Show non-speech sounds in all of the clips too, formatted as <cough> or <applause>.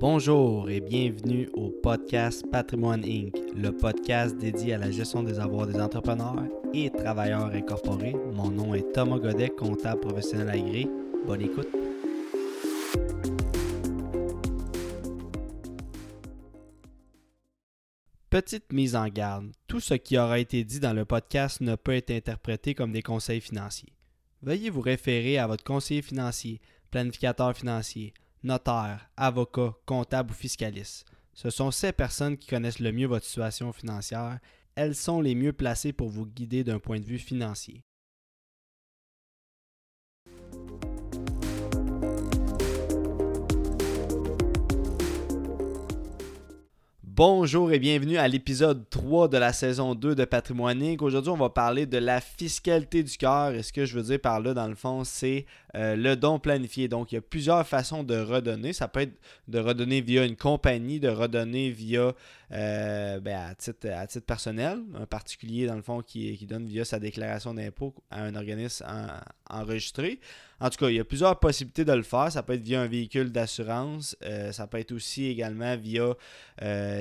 Bonjour et bienvenue au podcast Patrimoine Inc., le podcast dédié à la gestion des avoirs des entrepreneurs et travailleurs incorporés. Mon nom est Thomas Godet, comptable professionnel agréé. Bonne écoute. Petite mise en garde, tout ce qui aura été dit dans le podcast ne peut être interprété comme des conseils financiers. Veuillez vous référer à votre conseiller financier, planificateur financier, notaire, avocat, comptable ou fiscaliste. Ce sont ces personnes qui connaissent le mieux votre situation financière. Elles sont les mieux placées pour vous guider d'un point de vue financier. Bonjour et bienvenue à l'épisode 3 de la saison 2 de Patrimoine. Aujourd'hui, on va parler de la fiscalité du cœur. Et ce que je veux dire par là, dans le fond, c'est euh, le don planifié. Donc, il y a plusieurs façons de redonner. Ça peut être de redonner via une compagnie, de redonner via euh, ben, à, titre, personnel, un particulier, dans le fond, qui, donne via sa déclaration d'impôt à un organisme enregistré. En tout cas, il y a plusieurs possibilités de le faire. Ça peut être via un véhicule d'assurance. Euh, ça peut être aussi également via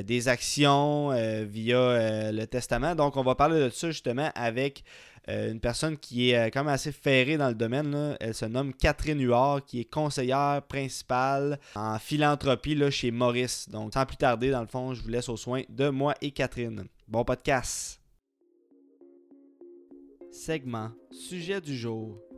des actions, via le testament. Donc, on va parler de ça justement avec une personne qui est quand même assez ferrée dans le domaine. Elle se nomme Catherine Huard, qui est conseillère principale en philanthropie chez Maurice. Donc, sans plus tarder, dans le fond, je vous laisse aux soins de moi et Catherine. Bon podcast. Segment Sujet du jour.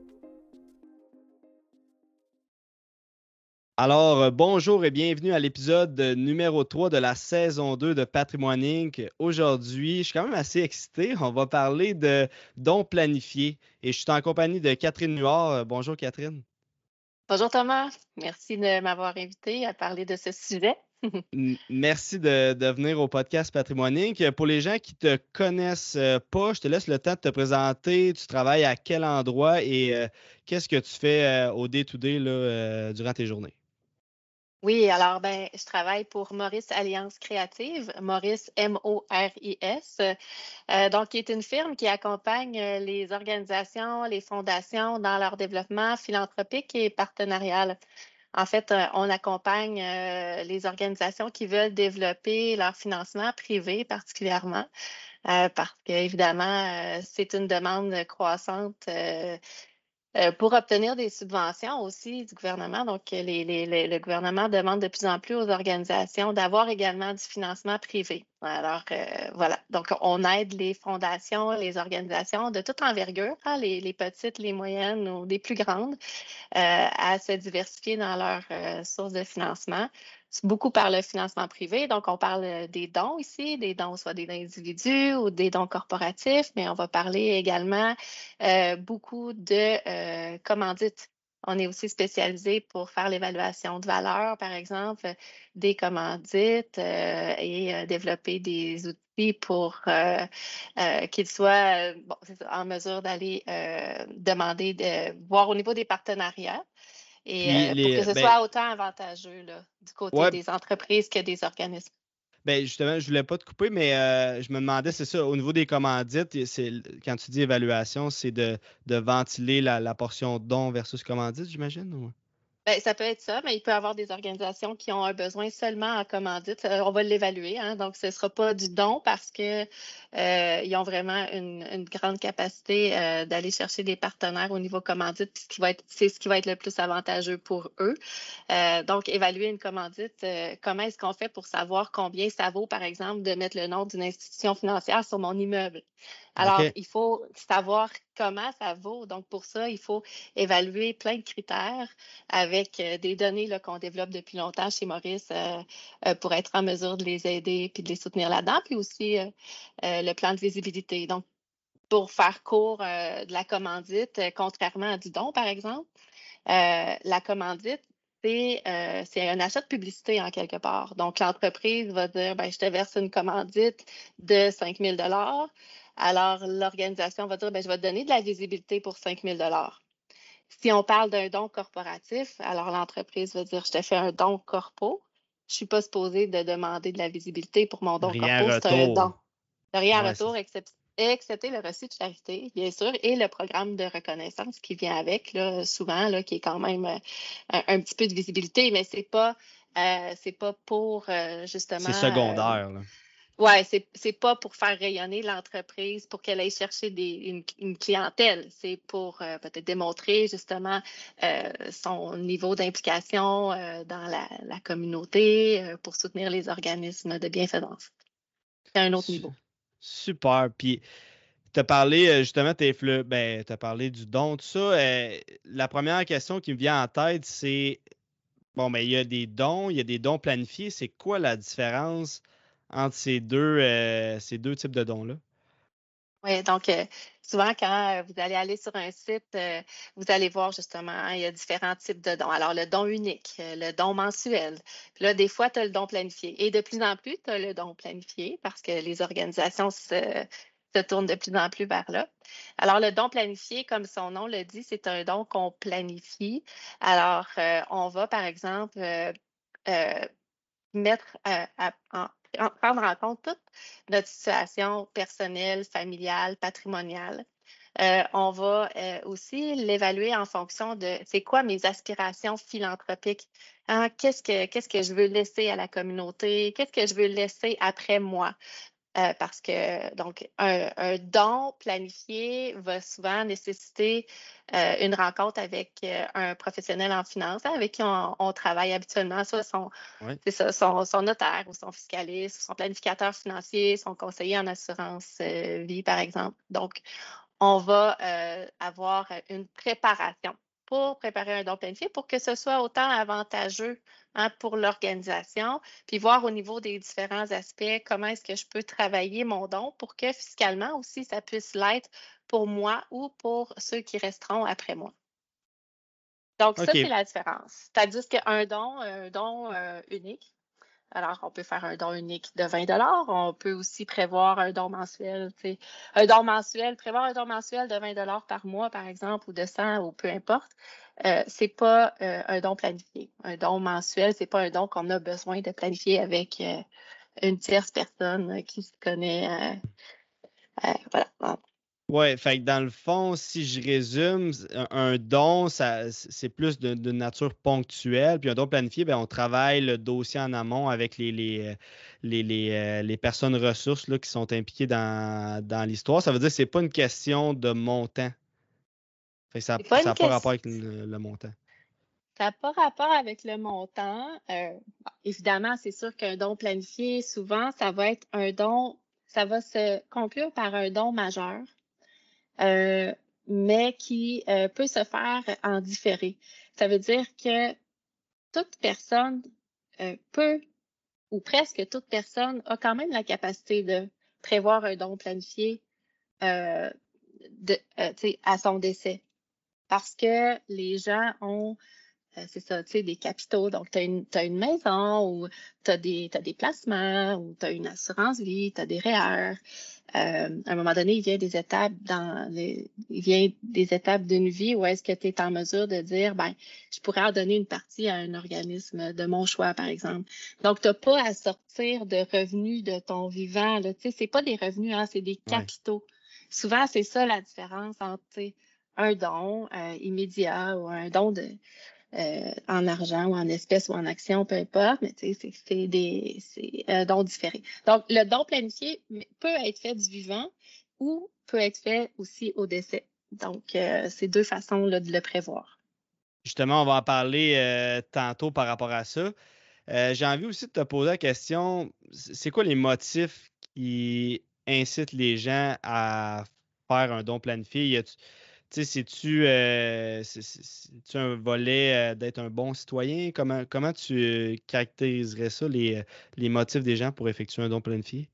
Alors, euh, bonjour et bienvenue à l'épisode numéro 3 de la saison 2 de Patrimoine Inc. Aujourd'hui, je suis quand même assez excité. On va parler de dons planifiés et je suis en compagnie de Catherine Nuard. Euh, bonjour Catherine. Bonjour Thomas. Merci de m'avoir invité à parler de ce sujet. <laughs> Merci de, venir au podcast Patrimoine Inc. Pour les gens qui ne te connaissent euh, pas, je te laisse le temps de te présenter. Tu travailles à quel endroit et qu'est-ce que tu fais au day-to-day durant tes journées? Oui, alors ben, je travaille pour Maurice Alliance Créative, Maurice M-O-R-I-S, euh, donc qui est une firme qui accompagne euh, les organisations, les fondations dans leur développement philanthropique et partenarial. En fait, euh, on accompagne les organisations qui veulent développer leur financement privé particulièrement, parce qu'évidemment, c'est une demande croissante euh, pour obtenir des subventions aussi du gouvernement. Donc, le gouvernement demande de plus en plus aux organisations d'avoir également du financement privé. Alors, euh, voilà. Donc, on aide les fondations, les organisations de toute envergure, hein, les, petites, les moyennes ou les plus grandes, euh, à se diversifier dans leurs sources de financement beaucoup par le financement privé. Donc, on parle euh, des dons ici, des dons soit des individus ou des dons corporatifs, mais on va parler également euh, beaucoup de euh, commandites. On est aussi spécialisé pour faire l'évaluation de valeur, par exemple, des commandites et développer des outils pour qu'ils soient en mesure d'aller demander, de voir au niveau des partenariats, et euh, pour que ce ben soit autant avantageux du côté des entreprises que des organismes. Ben justement, je ne voulais pas te couper, mais euh, je me demandais, c'est ça, au niveau des commandites, quand tu dis évaluation, c'est de, ventiler la, la portion don versus commandite, j'imagine? Ben, ça peut être ça, mais il peut y avoir des organisations qui ont un besoin seulement en commandite. Euh, on va l'évaluer, hein, donc ce ne sera pas du don parce qu'ils euh, ont vraiment une, grande capacité euh, d'aller chercher des partenaires au niveau commandite, ce qui va être, c'est ce qui va être le plus avantageux pour eux. donc, évaluer une commandite, comment est-ce qu'on fait pour savoir combien ça vaut, par exemple, de mettre le nom d'une institution financière sur mon immeuble? Alors, il faut savoir comment ça vaut. Donc, pour ça, il faut évaluer plein de critères avec euh, des données qu'on développe depuis longtemps chez Maurice euh, euh, pour être en mesure de les aider puis de les soutenir là-dedans, puis aussi le plan de visibilité. Donc, pour faire court de la commandite, contrairement à du don, par exemple, la commandite, c'est un achat de publicité en quelque part. Donc, l'entreprise va dire, ben, je te verse une commandite de 5 000 alors, l'organisation va dire, ben, je vais te donner de la visibilité pour 5 000 Si on parle d'un don corporatif, alors l'entreprise va dire, je te fais un don corpo. Je ne suis pas supposée de demander de la visibilité pour mon don corpo. C'est un don. Rien à retour, excepté le reçu de charité, bien sûr, et le programme de reconnaissance qui vient avec, là, souvent, là, qui est quand même euh, un, petit peu de visibilité, mais ce n'est pas c'est pas pour justement. C'est secondaire. Là. Oui, c'est, c'est pas pour faire rayonner l'entreprise, pour qu'elle aille chercher des, une, clientèle. C'est pour euh, peut-être démontrer justement euh, son niveau d'implication euh, dans la, communauté, pour soutenir les organismes de bienfaisance. C'est un autre niveau. Super. Puis, tu as parlé justement, tu ben, as parlé du don, tout ça. la première question qui me vient en tête, c'est bon, mais ben, il y a des dons, il y a des dons planifiés. C'est quoi la différence? Entre ces deux, euh, ces deux types de dons-là? Oui, donc euh, souvent quand euh, vous allez aller sur un site, vous allez voir justement, hein, il y a différents types de dons. Alors, le don unique, le don mensuel. Puis là, des fois, tu as le don planifié. Et de plus en plus, tu as le don planifié parce que les organisations se, se tournent de plus en plus vers là. Alors, le don planifié, comme son nom le dit, c'est un don qu'on planifie. Alors, on va, par exemple, mettre en, prendre en compte toute notre situation personnelle, familiale, patrimoniale. Euh, on va euh, aussi l'évaluer en fonction de c'est quoi mes aspirations philanthropiques. Hein? Qu'est-ce que qu'est-ce que je veux laisser à la communauté? Qu'est-ce que je veux laisser après moi? Euh, parce que donc un, don planifié va souvent nécessiter euh, une rencontre avec euh, un professionnel en finance avec qui on, travaille habituellement, soit son, son, notaire ou son fiscaliste, son planificateur financier, son conseiller en assurance vie, par exemple. Donc, on va avoir une préparation pour préparer un don planifié pour que ce soit autant avantageux Hein, pour l'organisation, puis voir au niveau des différents aspects comment est-ce que je peux travailler mon don pour que fiscalement aussi ça puisse l'être pour moi ou pour ceux qui resteront après moi. Donc, ça, c'est la différence. C'est-à-dire qu'un don, un don euh, unique, alors, on peut faire un don unique de 20 On peut aussi prévoir un don mensuel. Un don mensuel, prévoir un don mensuel de 20 par mois, par exemple, ou de 100 ou peu importe. Euh, c'est pas euh, un don planifié. Un don mensuel, c'est pas un don qu'on a besoin de planifier avec euh, une tierce personne qui se connaît. voilà. Oui, fait que dans le fond, si je résume, un, don, c'est plus de, nature ponctuelle. Puis un don planifié, bien, on travaille le dossier en amont avec les, les, les, les, personnes ressources là, qui sont impliquées dans, dans l'histoire. Ça veut dire que ce n'est pas une question de montant ça n'a pas, rapport avec le, montant. Ça n'a pas rapport avec le montant. Euh, évidemment, c'est sûr qu'un don planifié, souvent, ça va être un don, ça va se conclure par un don majeur, euh, mais qui euh, peut se faire en différé. Ça veut dire que toute personne peut, ou presque toute personne, a quand même la capacité de prévoir un don planifié à son décès parce que les gens ont, euh, c'est ça, tu sais, des capitaux. Donc, tu as, une maison ou tu as, des placements ou tu as une assurance vie, tu as des REER. Euh, à un moment donné, il vient des étapes dans il vient des étapes d'une vie où est-ce que tu es en mesure de dire ben je pourrais en donner une partie à un organisme de mon choix, par exemple. Donc, tu n'as pas à sortir de revenus de ton vivant. Tu sais, c'est pas des revenus, hein, c'est des capitaux. Souvent, c'est ça la différence entre un don euh, immédiat ou un don de, euh, en argent ou en espèces ou en actions, peu importe, mais c'est des un don différé. Donc, le don planifié peut être fait du vivant ou peut être fait aussi au décès. Donc, euh, c'est deux façons de le prévoir. Justement, on va en parler tantôt par rapport à ça. J'ai envie aussi de te poser la question, c'est quoi les motifs qui incitent les gens à faire un don planifié? C'est-tu euh, un volet euh, d'être un bon citoyen? Comment, comment tu euh, caractériserais ça, les, les, motifs des gens pour effectuer un don planifié?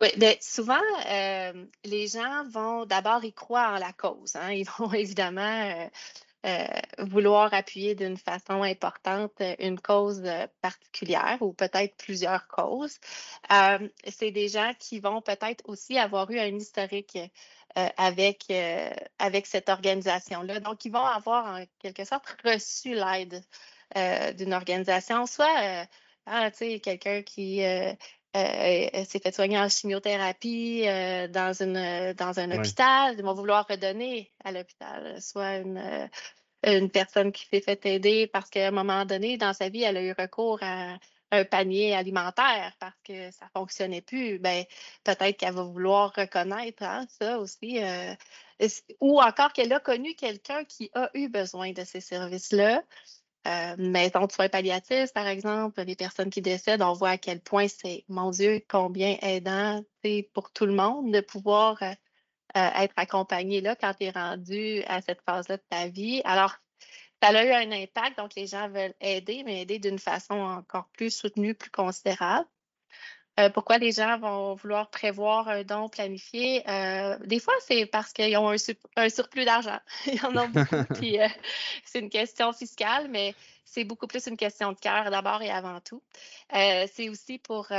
Oui, bien, souvent, les gens vont d'abord y croire en la cause. Hein. Ils vont <laughs> évidemment vouloir appuyer d'une façon importante une cause particulière ou peut-être plusieurs causes. C'est des gens qui vont peut-être aussi avoir eu un historique euh, avec, euh, avec cette organisation-là. Donc, ils vont avoir en quelque sorte reçu l'aide euh, d'une organisation, soit ah, quelqu'un qui s'est fait soigner en chimiothérapie dans, une, dans un hôpital, ils vont vouloir redonner à l'hôpital, soit une une personne qui s'est fait aider parce qu'à un moment donné, dans sa vie, elle a eu recours à un panier alimentaire parce que ça ne fonctionnait plus, ben, peut-être qu'elle va vouloir reconnaître hein, ça aussi. Euh, ou encore qu'elle a connu quelqu'un qui a eu besoin de ces services-là. Euh, maison de soins palliatifs, par exemple, les personnes qui décèdent, on voit à quel point c'est, mon Dieu, combien aidant c'est pour tout le monde de pouvoir euh, euh, être accompagné là quand tu es rendu à cette phase-là de ta vie. Alors, ça a eu un impact, donc les gens veulent aider, mais aider d'une façon encore plus soutenue, plus considérable. Euh, pourquoi les gens vont vouloir prévoir un don planifié? Euh, des fois, c'est parce qu'ils ont un, surplus d'argent. <laughs> Ils en ont beaucoup, <laughs> puis c'est une question fiscale, mais c'est beaucoup plus une question de cœur d'abord et avant tout. c'est aussi pour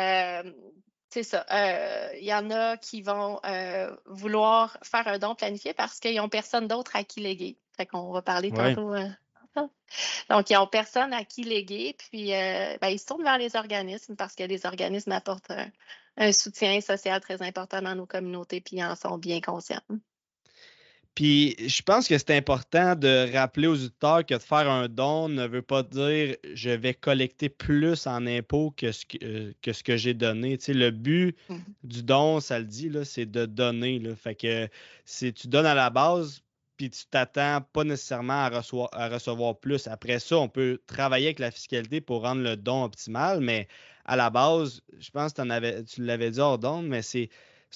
c'est ça. Euh, il y en a qui vont euh, vouloir faire un don planifié parce qu'ils n'ont personne d'autre à qui léguer. Fait qu'on va parler tantôt. Euh, <laughs> donc, ils n'ont personne à qui léguer, puis ben, ils se tournent vers les organismes parce que les organismes apportent un soutien social très important dans nos communautés, puis ils en sont bien conscients. Puis je pense que c'est important de rappeler aux auditeurs que de faire un don ne veut pas dire je vais collecter plus en impôts que ce que, euh, que, ce que j'ai donné. Tu sais, le but mmh. du don, ça le dit, c'est de donner. Là. Fait que si tu donnes à la base, puis tu t'attends pas nécessairement à recevoir, plus. Après ça, on peut travailler avec la fiscalité pour rendre le don optimal, mais à la base, je pense que tu l'avais dit hors don, mais c'est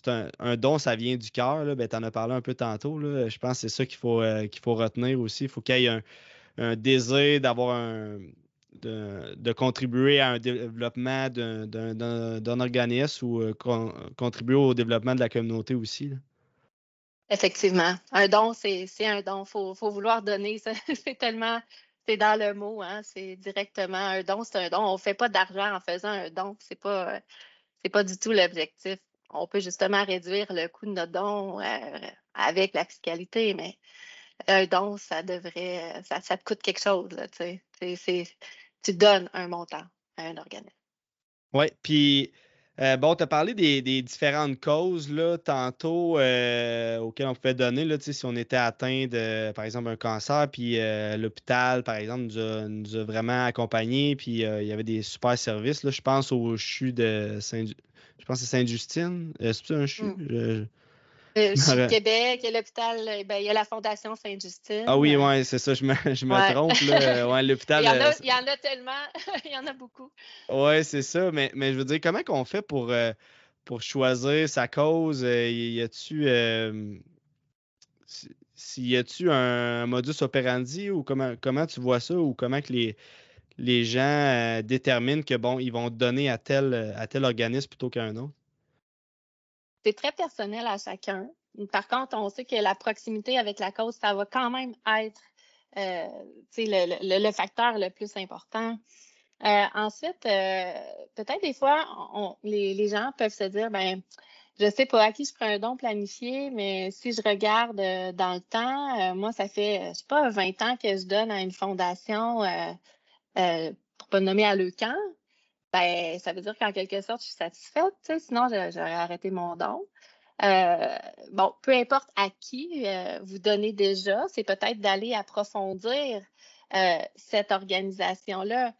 un, don, ça vient du cœur. Tu en as parlé un peu tantôt. Je pense que c'est ça qu'il faut, euh, faut retenir aussi. Il faut qu'il y ait un, désir d'avoir un. De, contribuer à un développement d'un organisme ou euh, contribuer au développement de la communauté aussi. Effectivement. Un don, c'est un don. Il faut, vouloir donner. <laughs> C'est tellement. C'est dans le mot, hein? c'est directement un don, c'est un don. On ne fait pas d'argent en faisant un don. Ce n'est pas, pas du tout l'objectif on peut justement réduire le coût de notre don euh, avec la fiscalité, mais un don, ça devrait, ça, te coûte quelque chose. tu donnes un montant à un organisme. Oui, puis euh, bon, tu as parlé des, différentes causes là, tantôt euh, auxquelles on pouvait donner là, si on était atteint de, par exemple, un cancer, puis l'hôpital, par exemple, nous a, vraiment accompagnés, puis il y avait des super services. Là, je pense au CHU de saint je pense que c'est Sainte-Justine. Euh, c'est un CHU? Mm. Euh, Québec, il y a l'hôpital, euh, ben, il y a la Fondation Sainte-Justine. Ah oui, oui, c'est ça, je me, je me trompe. Là. <laughs> l'hôpital, il, y en a, il y en a tellement, <laughs> il y en a beaucoup. Oui, c'est ça, mais, mais je veux dire, comment qu'on fait pour, pour choisir sa cause? y a-tu y a-tu un modus operandi ou comment, comment tu vois ça ou comment que les, les gens euh, déterminent que bon, ils vont donner à tel, euh, à tel organisme plutôt qu'à un autre? C'est très personnel à chacun. Par contre, on sait que la proximité avec la cause, ça va quand même être euh, le, facteur le plus important. ensuite, peut-être des fois, les, gens peuvent se dire, ben, je sais pas à qui je prends un don planifié, mais si je regarde dans le temps, moi, ça fait, je sais pas, 20 ans que je donne à une fondation euh, pour pas nommer à Leucan, ben, ça veut dire qu'en quelque sorte, je suis satisfaite, sinon j'aurais arrêté mon don. Euh, bon, peu importe à qui euh, vous donnez déjà, c'est peut-être d'aller approfondir cette organisation-là.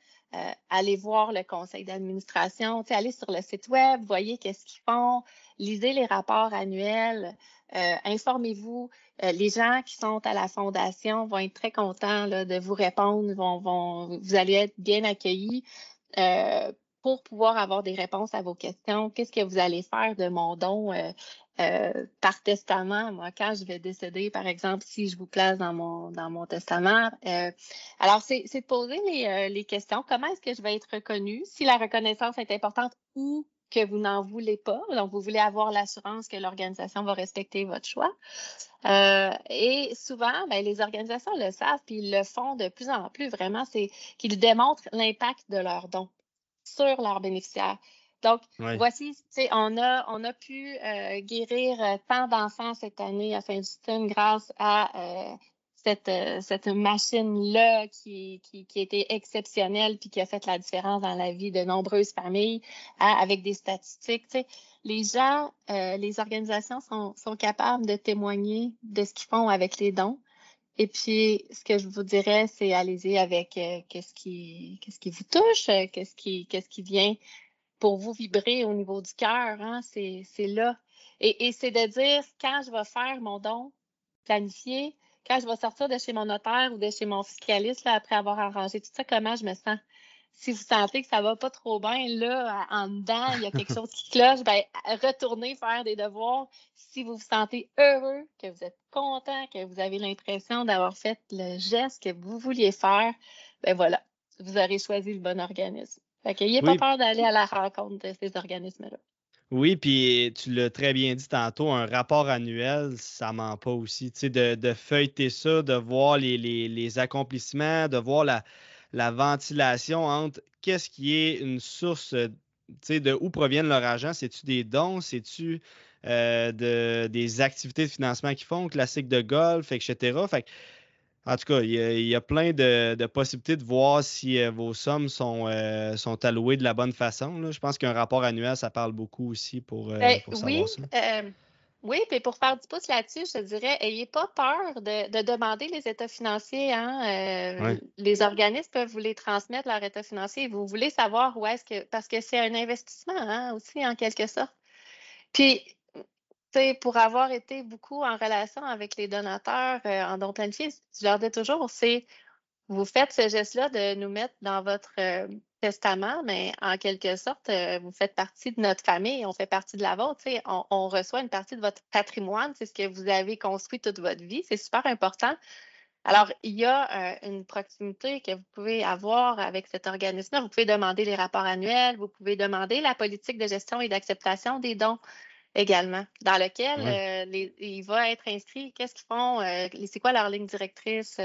aller voir le conseil d'administration, aller sur le site web, voyez qu'est-ce qu'ils font, lisez les rapports annuels, informez-vous. Euh, les gens qui sont à la fondation vont être très contents de vous répondre, vont, vous allez être bien accueillis euh, pour pouvoir avoir des réponses à vos questions. Qu'est-ce que vous allez faire de mon don euh, par testament, moi, quand je vais décéder, par exemple, si je vous place dans mon, dans mon testament. alors, c'est de poser les, les questions. Comment est-ce que je vais être reconnue? Si la reconnaissance est importante, où que vous n'en voulez pas. Donc, vous voulez avoir l'assurance que l'organisation va respecter votre choix. Euh, et souvent, ben, les organisations le savent, puis ils le font de plus en plus vraiment, c'est qu'ils démontrent l'impact de leurs dons sur leurs bénéficiaires. Donc, voici, on a, on a pu euh, guérir euh, tant d'enfants cette année à Saint-Justine grâce à euh, cette, machine-là qui, qui, qui, a été exceptionnelle puis qui a fait la différence dans la vie de nombreuses familles hein, avec des statistiques. les gens, euh, les organisations sont, sont, capables de témoigner de ce qu'ils font avec les dons. Et puis, ce que je vous dirais, c'est allez-y avec euh, qu'est-ce qui, qu'est-ce qui vous touche, euh, qu'est-ce qui, qu'est-ce qui vient pour vous vibrer au niveau du cœur. Hein? C'est, c'est là. Et, et c'est de dire, quand je vais faire mon don planifié, quand je vais sortir de chez mon notaire ou de chez mon fiscaliste là, après avoir arrangé tout ça, comment je me sens? Si vous sentez que ça va pas trop bien, là, en dedans, il y a quelque chose qui cloche, ben, retournez faire des devoirs. Si vous vous sentez heureux, que vous êtes content, que vous avez l'impression d'avoir fait le geste que vous vouliez faire, ben voilà, vous aurez choisi le bon organisme. Fait qu'ayez pas peur d'aller à la rencontre de ces organismes-là. Oui, puis tu l'as très bien dit tantôt, un rapport annuel, ça ment pas aussi. Tu sais, de, de feuilleter ça, de voir les, les, les accomplissements, de voir la, la ventilation entre qu'est-ce qui est une source, euh, de où proviennent leur argent. C'est-tu des dons? C'est-tu euh, de, des activités de financement qu'ils font, classiques de golf, etc. Fait en tout cas, il y, a, plein de, possibilités de voir si euh, vos sommes sont, sont allouées de la bonne façon. Je pense qu'un rapport annuel, ça parle beaucoup aussi pour, ben pour savoir oui, ça. Oui, puis pour faire du pouce là-dessus, je dirais, ayez pas peur de, demander les états financiers. Hein? Euh, les organismes peuvent vous les transmettre, leur état financier. Vous voulez savoir où est-ce que. Parce que c'est un investissement hein, aussi, en quelque sorte. Puis, pour avoir été beaucoup en relation avec les donateurs euh, en don planifié, je leur dis toujours, c'est vous faites ce geste-là de nous mettre dans votre euh, testament, mais en quelque sorte, euh, vous faites partie de notre famille, on fait partie de la vôtre. On, on, reçoit une partie de votre patrimoine, c'est ce que vous avez construit toute votre vie. C'est super important. Alors, il y a euh, une proximité que vous pouvez avoir avec cet organisme-là. Vous pouvez demander les rapports annuels, vous pouvez demander la politique de gestion et d'acceptation des dons également, dans lequel euh, il va être inscrit qu'est-ce qu'ils font, c'est quoi leur ligne directrice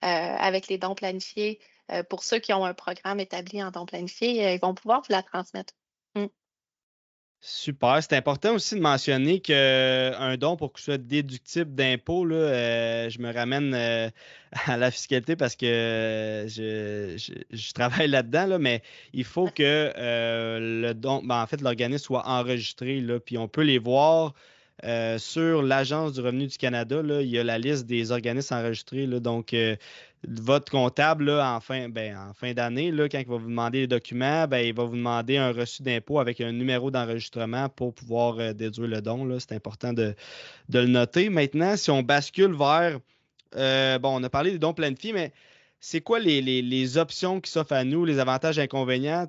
avec les dons planifiés, euh, pour ceux qui ont un programme établi en don planifié, euh, ils vont pouvoir vous la transmettre. Mm. Super. C'est important aussi de mentionner qu'un don, pour que ce soit déductible d'impôt, je me ramène <laughs> à la fiscalité parce que je, travaille là-dedans, mais il faut que le don, ben, en fait, l'organisme soit enregistré, là, puis on peut les voir. sur l'Agence du revenu du Canada, il y a la liste des organismes enregistrés. donc, votre comptable, en fin, ben, en fin d'année, quand il va vous demander les documents, ben, il va vous demander un reçu d'impôt avec un numéro d'enregistrement pour pouvoir euh, déduire le don. C'est important de, le noter. Maintenant, si on bascule vers, euh, bon, on a parlé des dons planifiés, mais c'est quoi les, options qui s'offrent à nous, les avantages et inconvénients?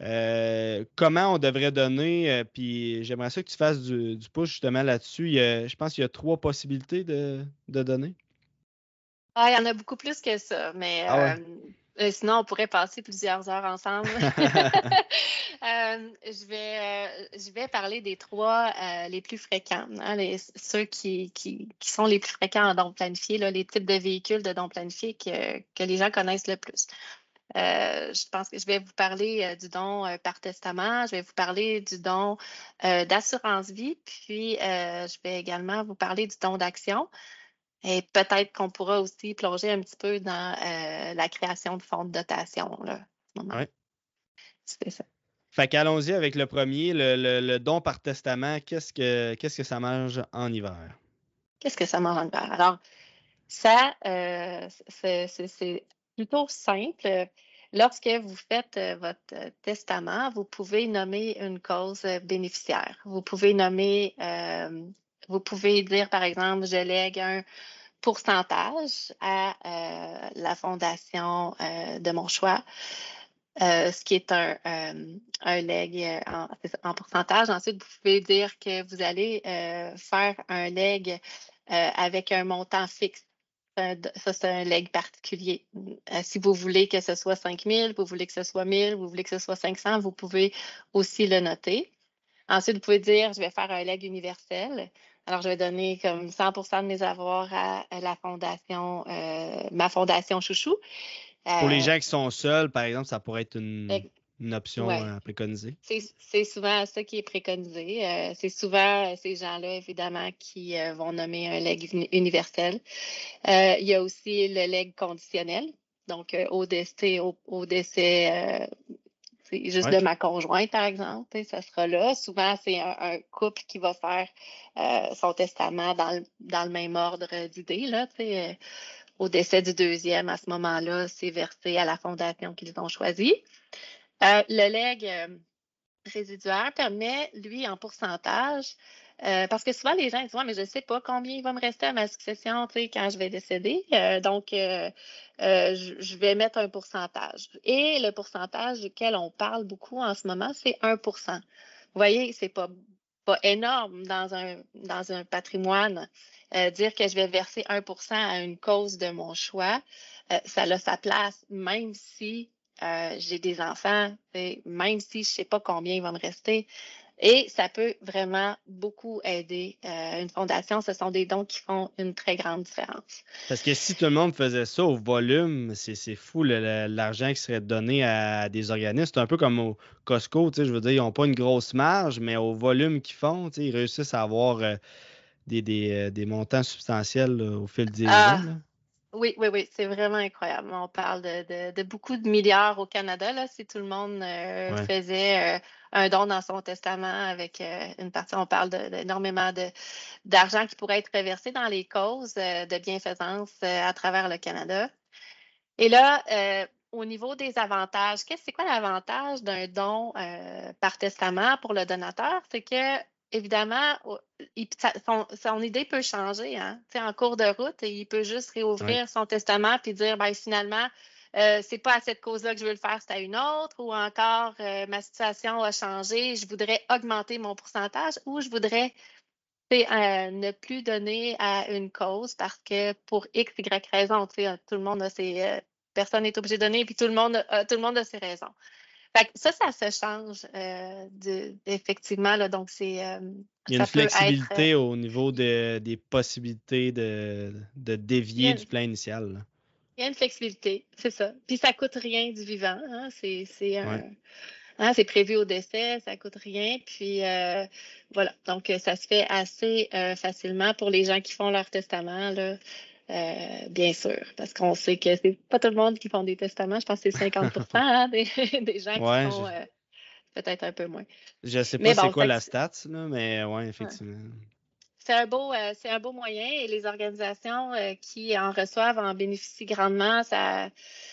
Euh, comment on devrait donner? puis j'aimerais ça que tu fasses du push justement là-dessus. Je pense qu'il y a trois possibilités de donner. Ah, il y en a beaucoup plus que ça, mais ah euh, euh, sinon, on pourrait passer plusieurs heures ensemble. <laughs> <laughs> Euh, je, vais, je vais parler des trois les plus fréquents, hein, ceux qui, qui, sont les plus fréquents en don planifié, les types de véhicules de don planifié que, que les gens connaissent le plus. je pense que je vais vous parler du don par testament, je vais vous parler du don d'assurance vie, puis je vais également vous parler du don d'action. Et peut-être qu'on pourra aussi plonger un petit peu dans euh, la création de fonds de dotation. Là, oui. C'est ça. Fait qu'allons-y avec le premier, le, don par testament. Qu'est-ce que, qu'est-ce que ça mange en hiver? Qu'est-ce que ça mange en hiver? Alors, ça, euh, c'est, plutôt simple. Lorsque vous faites euh, votre testament, vous pouvez nommer une cause bénéficiaire. Vous pouvez nommer vous pouvez dire, par exemple, je lègue un pourcentage à euh, la fondation euh, de mon choix, euh, ce qui est un, un leg en, pourcentage. Ensuite, vous pouvez dire que vous allez faire un leg avec un montant fixe. Ça, c'est un leg particulier. si vous voulez que ce soit 5 000, vous voulez que ce soit 1 000, vous voulez que ce soit 500, vous pouvez aussi le noter. Ensuite, vous pouvez dire, je vais faire un leg universel. Alors, je vais donner comme 100% de mes avoirs à, la fondation, euh, ma fondation Chouchou. Pour les euh, gens qui sont seuls, par exemple, ça pourrait être une, option à préconiser. C'est souvent ça qui est préconisé. Euh, c'est souvent ces gens-là, évidemment, qui vont nommer un leg universel. il y a aussi le leg conditionnel. Donc, au décès, au, décès juste de ma conjointe, par exemple, ça sera là. Souvent, c'est un, couple qui va faire euh, son testament dans le, dans le même ordre d'idées. Euh, au décès du deuxième, à ce moment-là, c'est versé à la fondation qu'ils ont choisie. Euh, le legs résiduaire permet, lui, en pourcentage, euh, parce que souvent, les gens disent mais je ne sais pas combien il va me rester à ma succession quand je vais décéder. Euh, donc, euh, je, vais mettre un pourcentage. Et le pourcentage duquel on parle beaucoup en ce moment, c'est 1% Vous voyez, ce n'est pas, pas énorme dans un, dans un patrimoine. dire que je vais verser 1% à une cause de mon choix, ça a sa place, même si j'ai des enfants, même si je ne sais pas combien il va me rester. Et ça peut vraiment beaucoup aider euh, une fondation. Ce sont des dons qui font une très grande différence. Parce que si tout le monde faisait ça au volume, c'est fou l'argent qui serait donné à des organismes. C'est un peu comme au Costco, je veux dire, ils n'ont pas une grosse marge, mais au volume qu'ils font, ils réussissent à avoir euh, des, euh, des, montants substantiels au fil des ah, ans. Oui, oui, oui, c'est vraiment incroyable. On parle de, beaucoup de milliards au Canada. Là, si tout le monde faisait un don dans son testament avec euh, une partie, on parle d'énormément d'argent qui pourrait être reversé dans les causes euh, de bienfaisance euh, à travers le Canada. Et là, au niveau des avantages, qu'est-ce c'est quoi l'avantage d'un don par testament pour le donateur? C'est que évidemment, son, idée peut changer. Hein? En cours de route, il peut juste réouvrir son testament puis dire ben, finalement, euh, c'est pas à cette cause-là que je veux le faire, c'est à une autre, ou encore euh, ma situation a changé, je voudrais augmenter mon pourcentage, ou je voudrais euh, ne plus donner à une cause parce que pour X, Y raison, tout le monde a ses. personne n'est obligé de donner, puis tout le monde, tout le monde a ses raisons. ça, ça se change effectivement. Là, donc, c'est. Il y a une flexibilité au niveau des possibilités de, dévier du plan initial. Il y a une flexibilité, c'est ça. Puis ça coûte rien du vivant. Hein? C'est hein, prévu au décès, ça coûte rien. Puis euh, voilà. Donc ça se fait assez euh, facilement pour les gens qui font leur testament. Là. Euh, bien sûr, parce qu'on sait que c'est pas tout le monde qui font des testaments. Je pense que c'est 50% <laughs> hein, des, gens qui font peut-être un peu moins. Je sais pas c'est quoi la stats, là, mais oui, effectivement c'est un beau, euh, c'est un beau moyen et les organisations euh, qui en reçoivent en bénéficient grandement. Ça,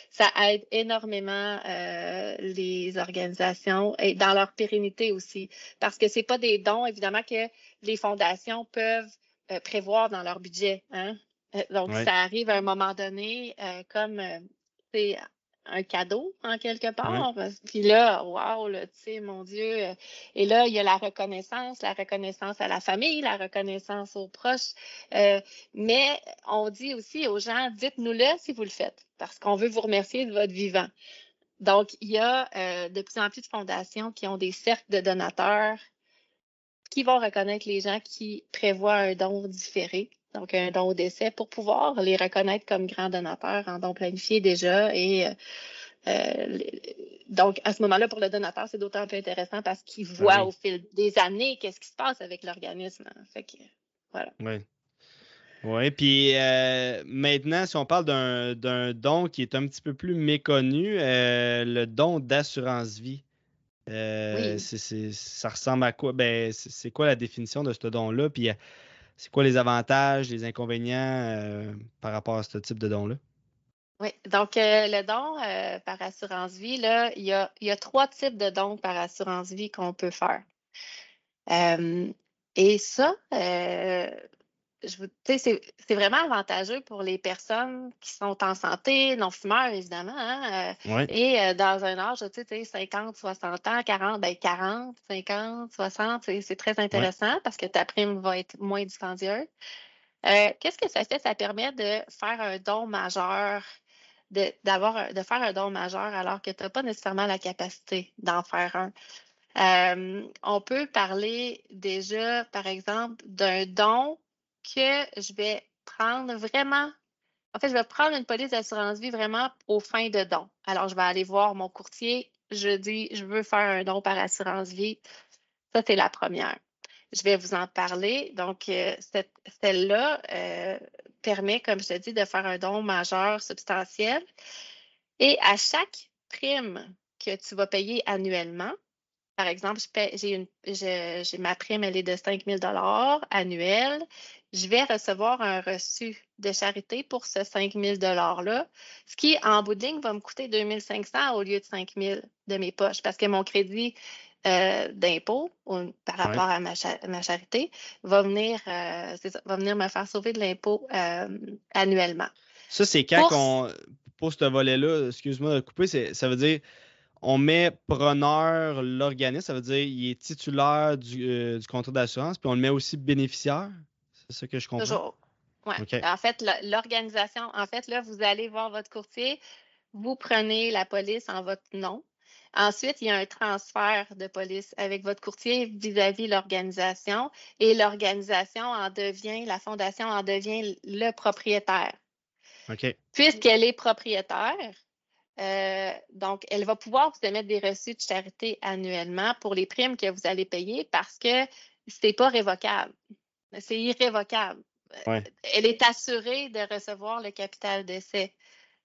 ça aide énormément euh, les organisations et dans leur pérennité aussi, parce que c'est pas des dons évidemment que les fondations peuvent prévoir dans leur budget. Hein. Donc ça arrive à un moment donné, comme c'est un cadeau en quelque part. Puis là, waouh, tu sais, mon Dieu. Et là, il y a la reconnaissance, la reconnaissance à la famille, la reconnaissance aux proches. Euh, mais on dit aussi aux gens, dites-nous-le si vous le faites, parce qu'on veut vous remercier de votre vivant. Donc, il y a euh, de plus en plus de fondations qui ont des cercles de donateurs qui vont reconnaître les gens qui prévoient un don différé donc un don au décès, pour pouvoir les reconnaître comme grands donateurs en don planifié déjà. Et euh, euh, donc, à ce moment-là, pour le donateur, c'est d'autant plus intéressant parce qu'il ben voit au fil des années qu'est-ce qui se passe avec l'organisme. Fait que, voilà. Oui. Oui, puis euh, maintenant, si on parle d'un don qui est un petit peu plus méconnu, le don d'assurance vie. Oui. ça ressemble à quoi? Ben, c'est quoi la définition de ce don-là? Puis c'est quoi les avantages, les inconvénients euh, par rapport à ce type de don-là? Oui, donc euh, le don euh, par assurance vie, là, il y, a, il y a trois types de dons par assurance vie qu'on peut faire. et ça, c'est vraiment avantageux pour les personnes qui sont en santé, non-fumeurs, évidemment, hein, euh, et euh, dans un âge, tu sais, 50, 60 ans, 40, ben 40, 50, 60, c'est très intéressant parce que ta prime va être moins dispendieuse. Euh, qu'est-ce que ça fait? Ça permet de faire un don majeur, de, d'avoir, de faire un don majeur alors que tu n'as pas nécessairement la capacité d'en faire un. on peut parler déjà, par exemple, d'un don que je vais prendre vraiment, en fait, je vais prendre une police d'assurance vie vraiment aux fins de don. Alors, je vais aller voir mon courtier, je dis, je veux faire un don par assurance vie. Ça, c'est la première. Je vais vous en parler. Donc, euh, celle-là euh, permet, comme je te dis, de faire un don majeur substantiel. Et à chaque prime que tu vas payer annuellement. Par exemple, j'ai ma prime, elle est de 5 000 annuel. Je vais recevoir un reçu de charité pour ce 5 000 $-là, ce qui, en bout de ligne, va me coûter 2 500 au lieu de 5 000 de mes poches parce que mon crédit euh, d'impôt par rapport à ma, charité va venir, euh, va venir me faire sauver de l'impôt euh, annuellement. Ça, c'est quand on pose ce volet-là, excuse-moi de couper, ça veut dire on met preneur l'organisme, ça veut dire il est titulaire du, contrat d'assurance, puis on le met aussi bénéficiaire. C'est ça que je comprends? Toujours. Oui. En fait, l'organisation, en fait, là, vous allez voir votre courtier, vous prenez la police en votre nom. Ensuite, il y a un transfert de police avec votre courtier vis-à-vis l'organisation et l'organisation en devient, la fondation en devient le propriétaire. OK. Puisqu'elle est propriétaire, euh, donc, elle va pouvoir vous émettre des reçus de charité annuellement pour les primes que vous allez payer parce que ce n'est pas révocable. C'est irrévocable. Elle est assurée de recevoir le capital d'essai.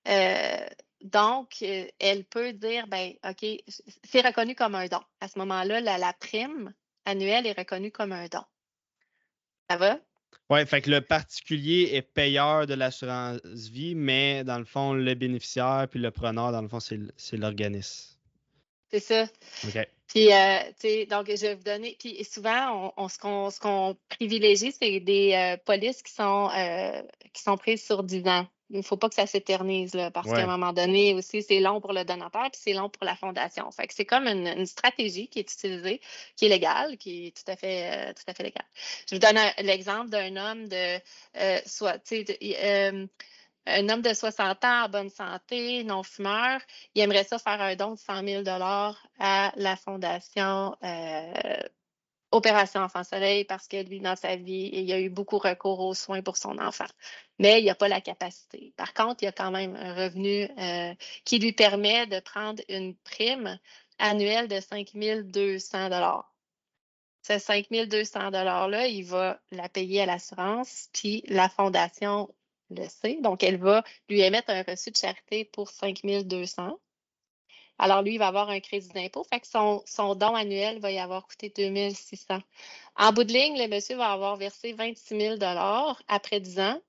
Euh, donc, euh, elle peut dire, ben, OK, c'est reconnu comme un don. À ce moment-là, la, prime annuelle est reconnue comme un don. Ça va? Oui, fait que le particulier est payeur de l'assurance vie, mais dans le fond, le bénéficiaire puis le preneur, dans le fond, c'est l'organisme. C'est ça. OK. Puis, euh, tu sais, donc, je vais vous donner. Puis, souvent, on, ce qu'on privilégie, c'est des euh, polices qui sont, qui sont prises sur 10 ans il ne faut pas que ça s'éternise, parce qu'à un moment donné aussi, c'est long pour le donateur, puis c'est long pour la fondation. Fait que c'est comme une, stratégie qui est utilisée, qui est légale, qui est tout à fait, euh, tout à fait légale. Je vous donne l'exemple d'un homme de euh, soit, euh, un homme de 60 ans en bonne santé, non fumeur, il aimerait ça faire un don de 100 000 à la fondation opération enfant soleil parce que lui, dans sa vie, il a eu beaucoup recours aux soins pour son enfant. Mais il n'a pas la capacité. Par contre, il a quand même un revenu euh, qui lui permet de prendre une prime annuelle de 5 200 Ce 5 200 $-là, il va la payer à l'assurance, puis la fondation le sait. Donc, elle va lui émettre un reçu de charité pour 5 200 alors, lui, il va avoir un crédit d'impôt. Fait que son, don annuel va y avoir coûté 2600. En bout de ligne, le monsieur va avoir versé 26 000 après 10 ans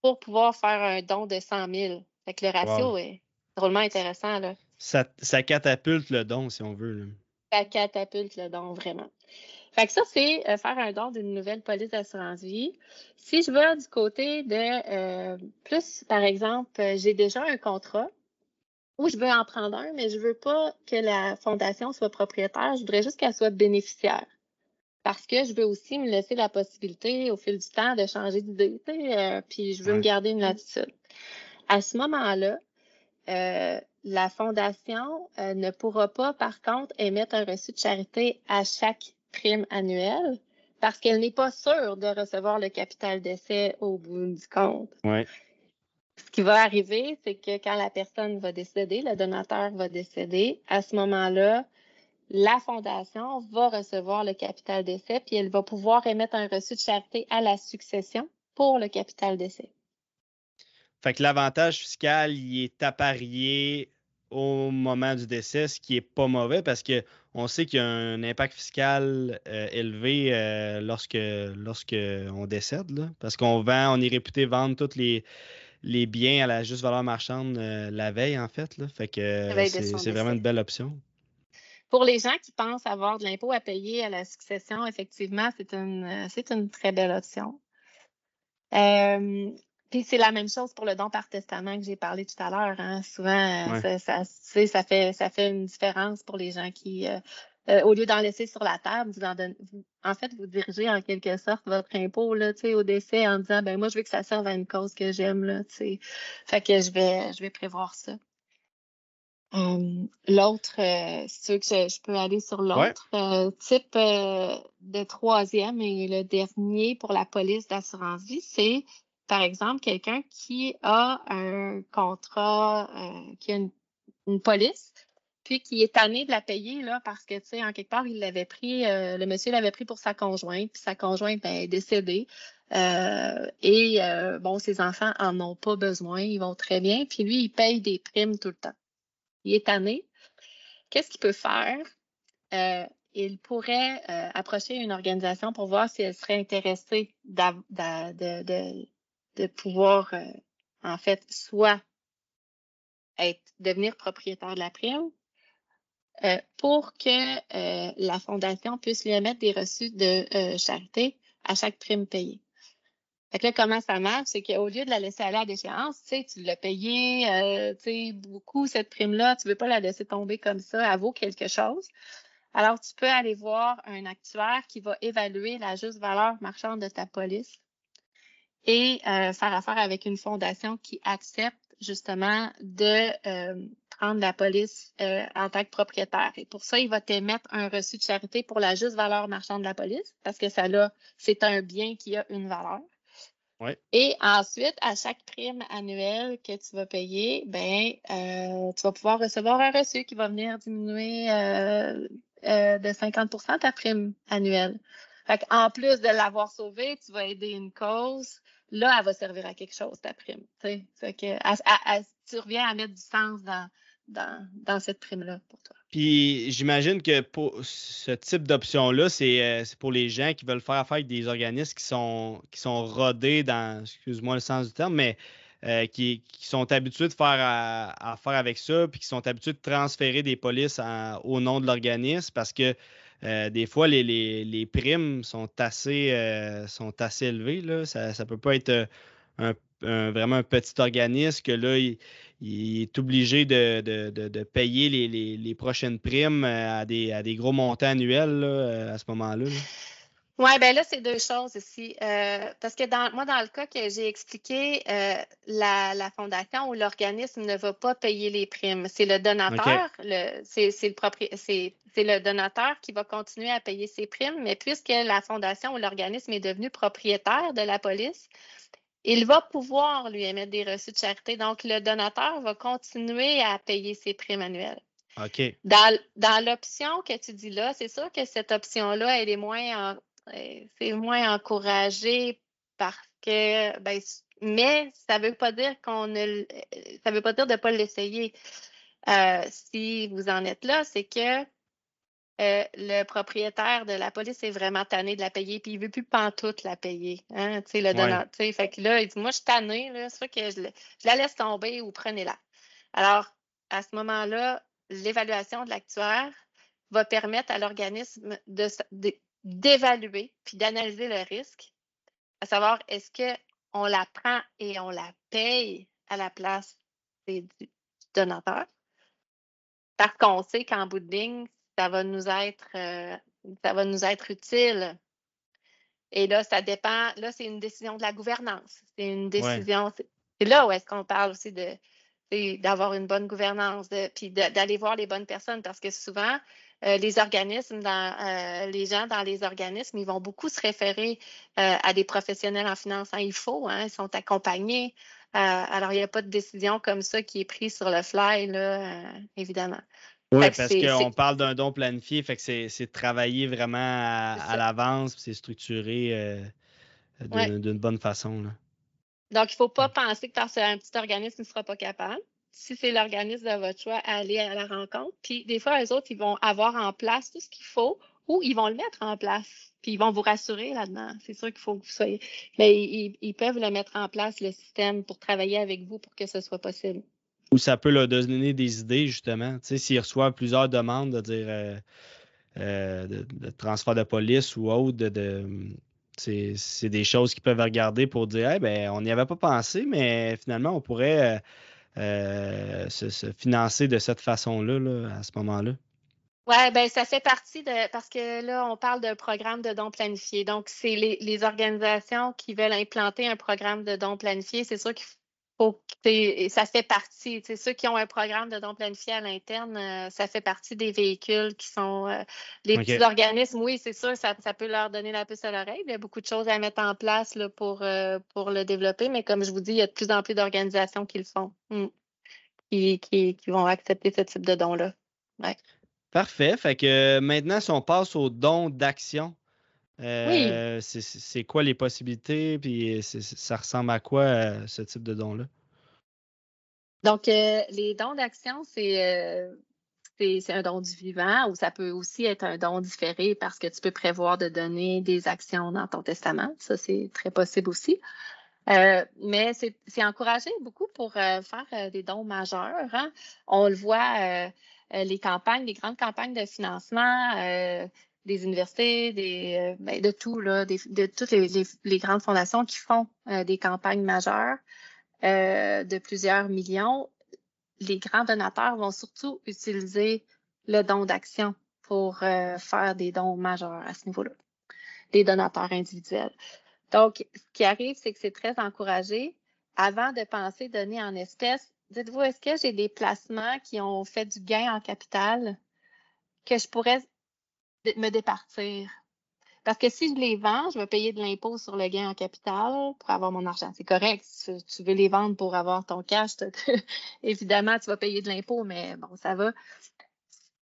pour pouvoir faire un don de 100 000. Fait que le ratio est drôlement intéressant. Là. Ça, catapulte le don, si on veut. Ça catapulte le don, vraiment. Fait que ça, c'est euh, faire un don d'une nouvelle police d'assurance vie. Si je vais du côté de euh, plus, par exemple, euh, j'ai déjà un contrat ou je veux en prendre un, mais je veux pas que la fondation soit propriétaire. Je voudrais juste qu'elle soit bénéficiaire. Parce que je veux aussi me laisser la possibilité au fil du temps de changer d'idée. Euh, puis je veux me garder une latitude. À ce moment-là, euh, la fondation euh, ne pourra pas, par contre, émettre un reçu de charité à chaque prime annuelle parce qu'elle n'est pas sûre de recevoir le capital d'essai au bout du compte. Ouais ce qui va arriver, c'est que quand la personne va décéder, le donateur va décéder, à ce moment-là, la fondation va recevoir le capital d'essai, puis elle va pouvoir émettre un reçu de charité à la succession pour le capital d'essai. Fait que l'avantage fiscal, il est apparié au moment du décès, ce qui n'est pas mauvais parce qu'on sait qu'il y a un impact fiscal euh, élevé euh, lorsque, lorsque on décède. Parce qu'on vend, on est réputé vendre toutes les, les biens à la juste valeur marchande euh, la veille, en fait. Là. Fait que c'est vraiment une belle option. Pour les gens qui pensent avoir de l'impôt à payer à la succession, effectivement, c'est une, euh, une très belle option. Euh, puis c'est la même chose pour le don par testament que j'ai parlé tout à l'heure. Hein. Souvent, ça, ça, ça, fait, ça fait une différence pour les gens qui, euh, au lieu d'en laisser sur la table, vous en, en fait, vous dirigez en quelque sorte votre impôt là, au décès en disant ben moi, je veux que ça serve à une cause que j'aime. Là, fait que je vais, je vais prévoir ça. Hum, l'autre, euh, si tu veux que je, peux aller sur l'autre euh, type de troisième et le dernier pour la police d'assurance vie, c'est par exemple quelqu'un qui a un contrat, qui a une police puis qui est tanné de la payer là, parce que, tu sais, en quelque part, il l'avait pris, euh, le monsieur l'avait pris pour sa conjointe, puis sa conjointe ben, est décédée. Euh, et euh, bon, ses enfants en ont pas besoin, ils vont très bien. Puis lui, il paye des primes tout le temps. Il est tanné. qu'est-ce qu'il peut faire? Euh, il pourrait euh, approcher une organisation pour voir si elle serait intéressée de, pouvoir, euh, en fait, soit être, devenir propriétaire de la prime pour que la fondation puisse lui émettre des reçus de charité à chaque prime payée. Fait que là, comment ça marche? C'est qu'au lieu de la laisser aller à déchéance, tu sais, tu l'as payé, euh, tu beaucoup, cette prime-là, tu veux pas la laisser tomber comme ça, elle vaut quelque chose. Alors, tu peux aller voir un actuaire qui va évaluer la juste valeur marchande de ta police et euh, faire affaire avec une fondation qui accepte justement de euh, prendre la police en tant que propriétaire. Et pour ça, il va t'émettre un reçu de charité pour la juste valeur marchande de la police parce que ça là, c'est un bien qui a une valeur. Et ensuite, à chaque prime annuelle que tu vas payer, ben, euh, tu vas pouvoir recevoir un reçu qui va venir diminuer euh, euh, de 50% ta prime annuelle. en plus de l'avoir sauvée, tu vas aider une cause. Là, elle va servir à quelque chose, ta prime. que, tu reviens à mettre du sens dans, dans, cette prime-là pour toi. Puis j'imagine que pour ce type d'option-là, euh, c'est pour les gens qui veulent faire affaire avec des organismes qui sont, qui sont rodés dans, excuse-moi le sens du terme, mais euh, qui, sont habitués de faire affaire avec ça, puis qui sont habitués de transférer des polices au nom de l'organisme parce que euh, des fois, les, primes sont assez, sont assez élevées. Là. Ça ne peut pas être un, vraiment un petit organisme que là, il, est obligé de, payer les, prochaines primes euh, à des, à des gros montants annuels euh, à ce moment-là. Oui, bien là, c'est deux choses ici. Euh, parce que dans, moi, dans le cas que j'ai expliqué, la, fondation ou l'organisme ne va pas payer les primes. C'est le donateur, c'est le, le donateur qui va continuer à payer ses primes, mais puisque la fondation ou l'organisme est devenu propriétaire de la police, il va pouvoir lui émettre des reçus de charité. Donc, le donateur va continuer à payer ses primes annuelles. OK. Dans, l'option que tu dis là, c'est sûr que cette option-là, elle est moins, c'est moins encouragée parce que, ben, mais ça ne veut pas dire qu'on ne, ça veut pas dire de ne pas l'essayer. Euh, si vous en êtes là, c'est que euh, le propriétaire de la police est vraiment tanné de la payer, puis il ne veut plus pantoute la payer. Hein, le donnant, Fait que là, il dit Moi, je suis tanné, c'est sûr que je, la laisse tomber ou prenez-la. Alors, à ce moment-là, l'évaluation de l'actuaire va permettre à l'organisme d'évaluer puis d'analyser le risque, à savoir est-ce qu'on la prend et on la paye à la place du donateur? Parce qu'on sait qu'en bout de ligne, ça va nous être, euh, ça va nous être utile. Et là, ça dépend. Là, c'est une décision de la gouvernance. C'est une décision. C'est là où est-ce qu'on parle aussi de d'avoir une bonne gouvernance, de, puis d'aller voir les bonnes personnes, parce que souvent, euh, les organismes, dans, euh, les gens dans les organismes, ils vont beaucoup se référer à des professionnels en finance. Hein, il faut, hein, ils sont accompagnés. alors, il n'y a pas de décision comme ça qui est prise sur le fly, là, évidemment. Oui, parce qu'on parle d'un don planifié, fait que c'est travailler vraiment à, l'avance, c'est structuré euh, d'une bonne façon. Donc, il ne faut pas penser que parce qu'un petit organisme ne sera pas capable. Si c'est l'organisme de votre choix, aller à la rencontre. Puis des fois, les autres, ils vont avoir en place tout ce qu'il faut ou ils vont le mettre en place. Puis ils vont vous rassurer là-dedans. C'est sûr qu'il faut que vous soyez. Mais ils peuvent le mettre en place, le système, pour travailler avec vous pour que ce soit possible ou ça peut leur donner des idées, justement. S'ils reçoivent plusieurs demandes de dire euh, euh, de, transfert de police ou autre, c'est des choses qu'ils peuvent regarder pour dire eh ben, on n'y avait pas pensé, mais finalement, on pourrait euh, se, financer de cette façon-là là, à ce moment-là. Oui, ben ça fait partie de parce que là, on parle d'un programme de dons planifiés. Donc, c'est les, les, organisations qui veulent implanter un programme de dons planifiés. C'est sûr qu'il ça fait partie, ceux qui ont un programme de dons planifiés à l'interne, euh, ça fait partie des véhicules qui sont euh, les petits organismes. Oui, c'est sûr, ça, peut leur donner la puce à l'oreille. Il y a beaucoup de choses à mettre en place là, pour, euh, pour le développer, mais comme je vous dis, il y a de plus en plus d'organisations qui le font, hmm, qui, qui, vont accepter ce type de dons-là. Parfait. Fait que maintenant, si on passe aux dons d'action, euh, c'est quoi les possibilités, puis ça ressemble à quoi euh, ce type de don-là? Donc, euh, les dons d'action, c'est c'est un don du vivant ou ça peut aussi être un don différé parce que tu peux prévoir de donner des actions dans ton testament. Ça, c'est très possible aussi. Euh, mais c'est encouragé beaucoup pour euh, faire euh, des dons majeurs. Hein. On le voit, les campagnes, les grandes campagnes de financement des universités, des, ben, de tout, là, de toutes les, grandes fondations qui font des campagnes majeures de plusieurs millions. Les grands donateurs vont surtout utiliser le don d'action pour faire des dons majeurs à ce niveau-là, des donateurs individuels. Donc, ce qui arrive, c'est que c'est très encouragé. Avant de penser donner en espèces, dites-vous, est-ce que j'ai des placements qui ont fait du gain en capital que je pourrais me départir? Parce que si je les vends, je vais payer de l'impôt sur le gain en capital pour avoir mon argent. C'est correct. Si tu veux les vendre pour avoir ton cash, <laughs> évidemment, tu vas payer de l'impôt, mais bon, ça va.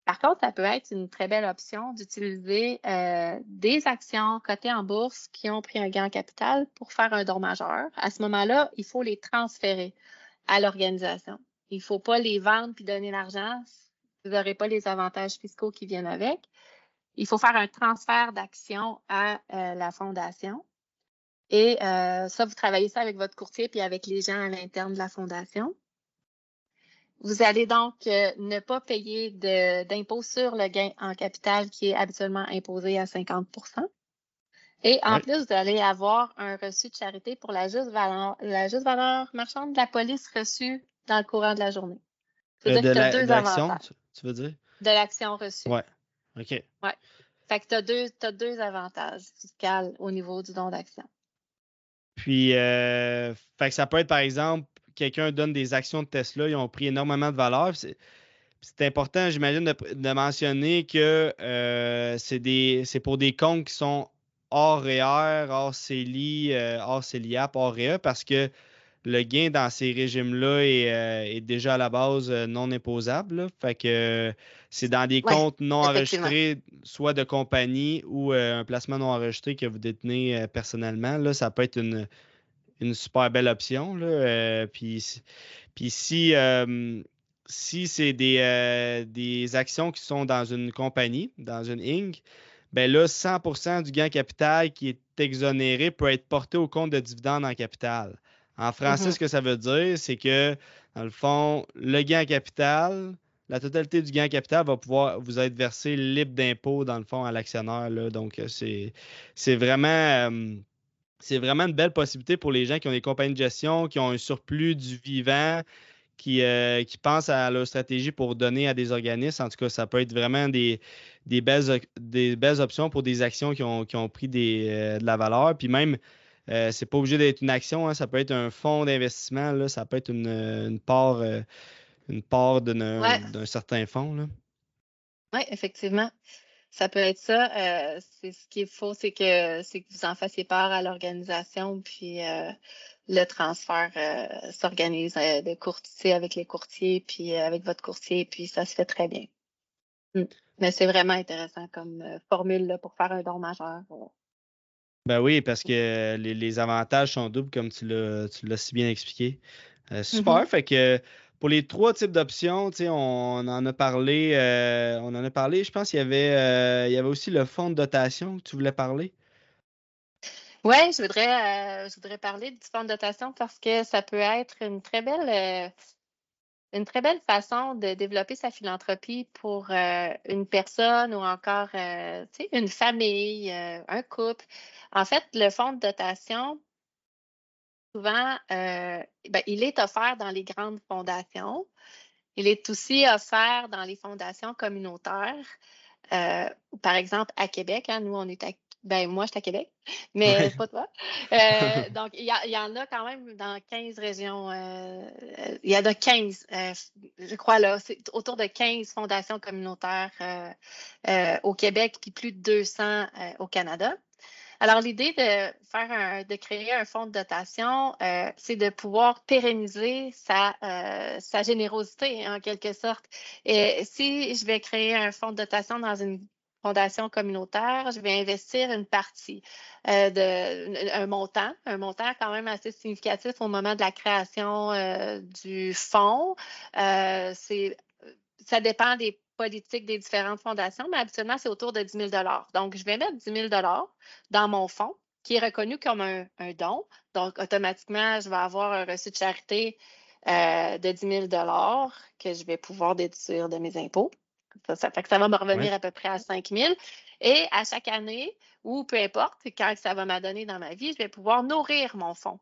Par contre, ça peut être une très belle option d'utiliser euh, des actions cotées en bourse qui ont pris un gain en capital pour faire un don majeur. À ce moment-là, il faut les transférer à l'organisation. Il ne faut pas les vendre puis donner l'argent. Vous n'aurez pas les avantages fiscaux qui viennent avec. Il faut faire un transfert d'actions à euh, la fondation. Et euh, ça, vous travaillez ça avec votre courtier puis avec les gens à l'interne de la fondation. Vous allez donc euh, ne pas payer d'impôt sur le gain en capital qui est habituellement imposé à 50% Et en plus, vous allez avoir un reçu de charité pour la juste valeur, la juste valeur marchande de la police reçue dans le courant de la journée. Euh, de l'action, tu, veux dire? De l'action reçue. Oui. OK. Oui. Fait que tu as deux, as deux avantages fiscaux au niveau du don d'action. Puis, euh, fait que ça peut être, par exemple, quelqu'un donne des actions de Tesla, ils ont pris énormément de valeur. C'est important, j'imagine, de, mentionner que euh, c'est pour des comptes qui sont hors REER, hors CELI, euh, hors CELIAP, hors REA, parce que le gain dans ces régimes-là est, euh, déjà à la base non imposable. Fait que c'est dans des comptes non enregistrés, soit de compagnie ou un placement non enregistré que vous détenez personnellement. Là, ça peut être une, une super belle option. Là. Euh, puis, puis si, euh, si c'est des, euh, des, actions qui sont dans une compagnie, dans une Inc., ben là, 100% du gain capital qui est exonéré peut être porté au compte de dividendes en capital. En français, mm-hmm. ce que ça veut dire, c'est que, dans le fond, le gain capital, la totalité du gain capital va pouvoir vous être versé libre d'impôt, dans le fond, à l'actionnaire. Donc, c'est vraiment c'est vraiment une belle possibilité pour les gens qui ont des compagnies de gestion, qui ont un surplus du vivant, qui, euh, pensent à leur stratégie pour donner à des organismes. En tout cas, ça peut être vraiment des, belles, options pour des actions qui ont, pris euh, de la valeur. Puis même, euh, c'est pas obligé d'être une action, hein. ça peut être un fonds d'investissement, ça peut être une, part, une part d'un certain fonds. Oui, effectivement. Ça peut être ça. Euh, c'est ce qu'il faut, c'est que c'est que vous en fassiez part à l'organisation, puis euh, le transfert euh, s'organise de courtier avec les courtiers, puis avec votre courtier, puis ça se fait très bien. Mmh. Mais c'est vraiment intéressant comme formule pour faire un don majeur. Ben oui, parce que les, avantages sont doubles, comme tu l'as si bien expliqué. super. Mm-hmm. Fait que pour les trois types d'options, on en a parlé. Euh, on en a parlé. Je pense qu'il y avait, euh, il y avait aussi le fonds de dotation que tu voulais parler. Oui, je voudrais, euh, je voudrais parler du fonds de dotation parce que ça peut être une très belle, une très belle façon de développer sa philanthropie pour une personne ou encore une famille, un couple. En fait, le fonds de dotation, souvent, euh, ben, il est offert dans les grandes fondations. Il est aussi offert dans les fondations communautaires. Euh, par exemple, à Québec, hein, nous, on est à ben, moi, je suis à Québec, <laughs> mais pas toi. Euh, <laughs> donc, il y, en a quand même dans 15 régions. il y en a 15, je crois, là, c'est autour de 15 fondations communautaires au Québec, puis plus de 200 au Canada. Alors, l'idée de faire de créer un fonds de dotation, euh, c'est de pouvoir pérenniser sa, euh, générosité en quelque sorte. Et si je vais créer un fonds de dotation dans une fondation communautaire, je vais investir une partie euh, de un montant, un montant quand même assez significatif au moment de la création du fonds. c'est ça dépend des politique des différentes fondations, mais habituellement, c'est autour de 10 000 Donc, je vais mettre 10 000 dans mon fonds qui est reconnu comme un, don. Donc, automatiquement, je vais avoir un reçu de charité euh, de 10 000 que je vais pouvoir déduire de mes impôts. Ça, fait que ça va me revenir à peu près à 5 000. Et à chaque année, ou peu importe, quand ça va m'adonner dans ma vie, je vais pouvoir nourrir mon fonds.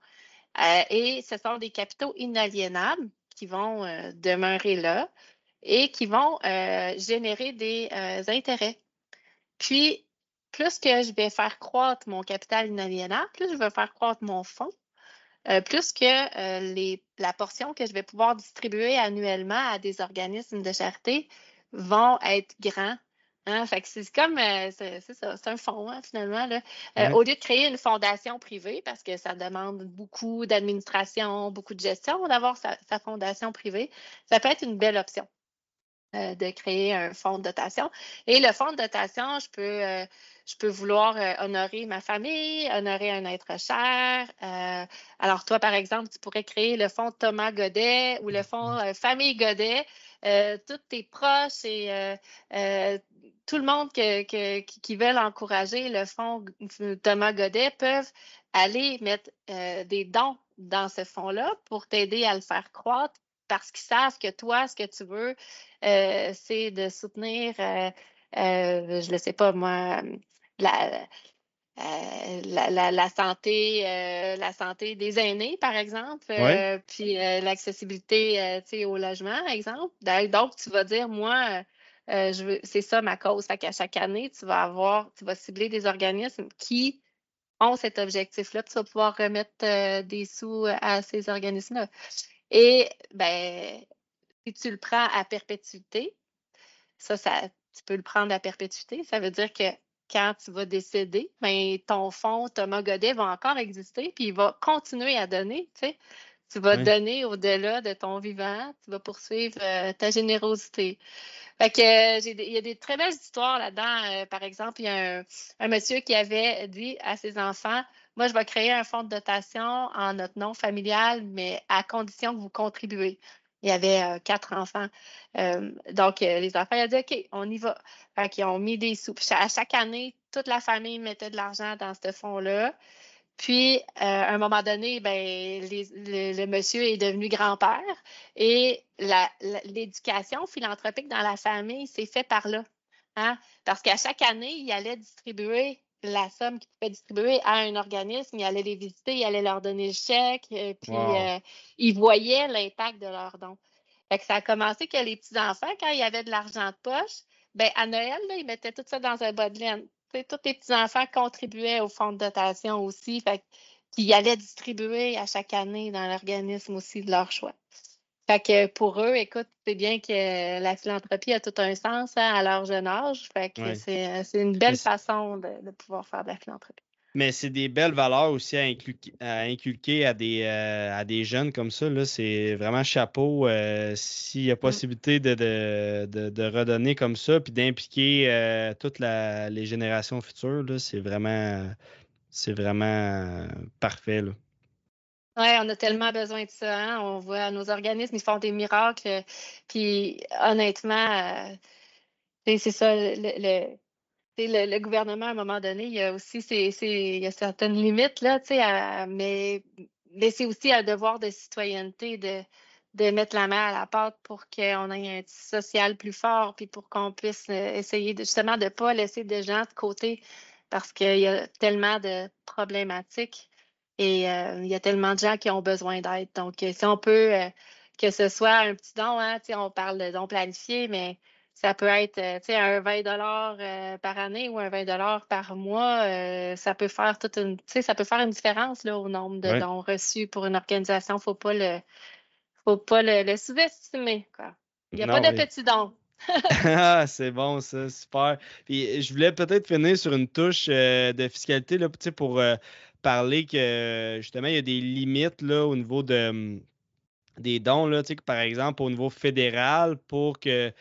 Euh, et ce sont des capitaux inaliénables qui vont euh, demeurer là et qui vont euh, générer des intérêts. Puis, plus que je vais faire croître mon capital inaliénable, plus je vais faire croître mon fonds, plus que les, la portion que je vais pouvoir distribuer annuellement à des organismes de charité vont être grands Hein, c'est comme, euh, c'est ça, c'est un fonds hein, finalement. Euh, au lieu de créer une fondation privée, parce que ça demande beaucoup d'administration, beaucoup de gestion, d'avoir sa, fondation privée, ça peut être une belle option euh, de créer un fonds de dotation. Et le fonds de dotation, je peux, je peux vouloir honorer ma famille, honorer un être cher. alors toi, par exemple, tu pourrais créer le fonds Thomas Godet ou le fonds Famille Godet. tous tes proches et tout le monde qui veut encourager le fonds Thomas Godet peuvent aller mettre euh, des dons dans ce fonds-là pour t'aider à le faire croître parce qu'ils savent que toi, ce que tu veux, euh, c'est de soutenir, euh, je ne sais pas moi, la, la, santé, la santé des aînés, par exemple, puis l'accessibilité au logement, exemple. Donc, tu vas dire, moi, euh, c'est ça ma cause. Fait qu'à chaque année, tu vas avoir, tu vas cibler des organismes qui ont cet objectif-là, tu vas pouvoir remettre euh, des sous à ces organismes-là. Et ben, si tu le prends à perpétuité, ça, ça, tu peux le prendre à perpétuité. Ça veut dire que quand tu vas décéder, ben, ton fonds Thomas Godet va encore exister, puis il va continuer à donner. Tu, sais. tu vas donner au-delà de ton vivant, tu vas poursuivre euh, ta générosité. Fait que, euh, il y a des très belles histoires là-dedans. Euh, par exemple, il y a un, monsieur qui avait dit à ses enfants Moi, je vais créer un fonds de dotation en notre nom familial, mais à condition que vous contribuez. Il y avait euh, quatre enfants. donc, les enfants ont dit OK, on y va. Fait qu'ils ont mis des sous. à chaque année, toute la famille mettait de l'argent dans ce fonds-là. Puis, euh, à un moment donné, ben, le, monsieur est devenu grand-père et l'éducation philanthropique dans la famille s'est fait par là. Hein? Parce qu'à chaque année, il allait distribuer la somme qu'il pouvait distribuer à un organisme, il allait les visiter, il allait leur donner le chèque, euh, puis euh, il voyait l'impact de leurs dons. Fait que ça a commencé que les petits-enfants, quand il y avait de l'argent de poche, ben, à Noël, là, ils mettaient tout ça dans un bas de laine tous les petits-enfants contribuaient au fonds de dotation aussi, fait qu'ils allaient distribuer à chaque année dans l'organisme aussi de leur choix. Fait que pour eux, écoute, c'est bien que la philanthropie a tout un sens hein, à leur jeune âge. Fait que c'est une belle façon de, pouvoir faire de la philanthropie. Mais c'est des belles valeurs aussi à, inculquer à, des, euh, à des jeunes comme ça. C'est vraiment chapeau. Euh, s'il y a mm. possibilité de, de, redonner comme ça, puis d'impliquer euh, toutes les générations futures, c'est vraiment, c'est vraiment parfait. Oui, on a tellement besoin de ça. Hein. On voit nos organismes, ils font des miracles. Puis honnêtement, c'est ça, le gouvernement, à un moment donné, il y a aussi il y a certaines limites, là, mais, mais c'est aussi un devoir de citoyenneté de, de mettre la main à la pâte pour qu'on ait un social plus fort, puis pour qu'on puisse euh, essayer justement de ne pas laisser des gens de côté parce qu'il y a tellement de problématiques et euh, il y a tellement de gens qui ont besoin d'aide. Donc, si on peut, euh, que ce soit un petit don, hein, on parle de don planifié, mais ça peut être euh, un 20 euh, par année ou un 20 par mois. Euh, ça peut faire toute une, ça peut faire une différence là, au nombre de dons reçus pour une organisation. Faut pas le, faut pas le, sous-estimer. Il n'y a pas de petits dons. <laughs> ah, c'est bon, ça, super. Puis je voulais peut-être finir sur une touche de fiscalité là, pour parler que justement, il y a des limites là, au niveau de, des dons. Là, par exemple, au niveau fédéral, pour que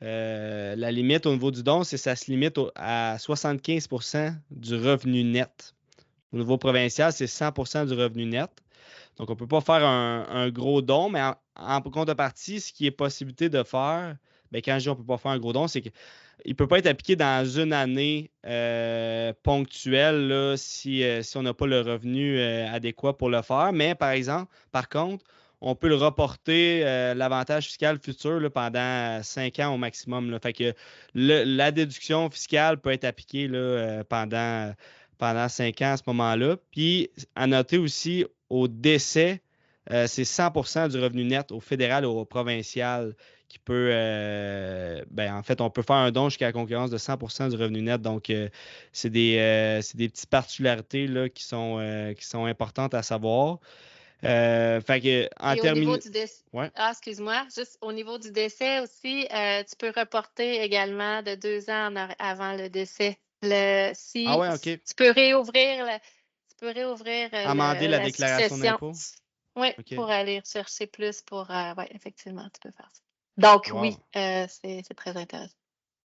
la limite au niveau du don, c'est ça se limite à 75% du revenu net. Au niveau provincial, c'est 100% du revenu net. Donc, on ne peut pas faire un, gros don, mais en, contrepartie, ce qui est possibilité de faire ben, quand je dis on ne peut pas faire un gros don, c'est qu'il ne peut pas être appliqué dans une année euh, ponctuelle si, si, on n'a pas le revenu adéquat pour le faire. Mais par exemple, par contre, on peut le reporter l'avantage fiscal futur pendant cinq ans au maximum. Fait que la déduction fiscale peut être appliquée là, pendant, pendant cinq ans à ce moment-là. Puis à noter aussi au décès, euh, c'est 100% du revenu net au fédéral ou au provincial qui peut. Euh, ben, en fait, on peut faire un don jusqu'à la concurrence de 100% du revenu net. Donc, euh, c'est des, des, petites particularités là, qui, sont, qui sont importantes à savoir. fait que, en terminant. Ah, excuse-moi. Juste au niveau du décès aussi, tu peux reporter également de deux ans avant le décès. Le, si, ah ouais, OK. Tu peux réouvrir. tu peux réouvrir. Amender la, déclaration d'impôt? Oui, pour aller chercher plus pour. Euh, oui, effectivement, tu peux faire ça. Donc, oui, euh, c'est très intéressant.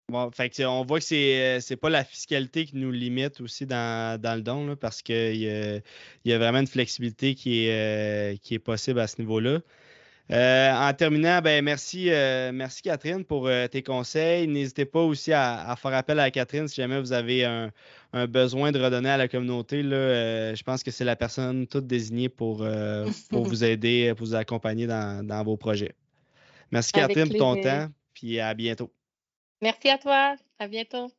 Bon, fait on voit que c'est n'est euh, pas la fiscalité qui nous limite aussi dans, le don, parce qu'il y, y, a vraiment une flexibilité qui est, qui est possible à ce niveau-là. Euh, en terminant, ben merci, euh, merci Catherine pour euh, tes conseils. N'hésitez pas aussi à, faire appel à Catherine si jamais vous avez un, besoin de redonner à la communauté. Là, je pense que c'est la personne toute désignée pour, pour <laughs> vous aider, pour vous accompagner dans, vos projets. Merci Catherine pour ton temps, puis à bientôt. Merci à toi. À bientôt.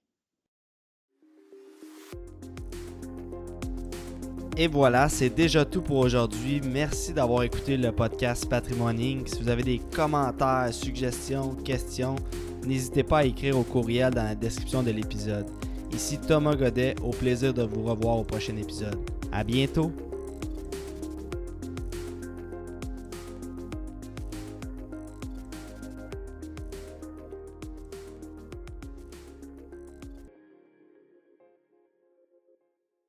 Et voilà, c'est déjà tout pour aujourd'hui. Merci d'avoir écouté le podcast Patrimoine Si vous avez des commentaires, suggestions, questions, n'hésitez pas à écrire au courriel dans la description de l'épisode. Ici Thomas Godet, au plaisir de vous revoir au prochain épisode. À bientôt!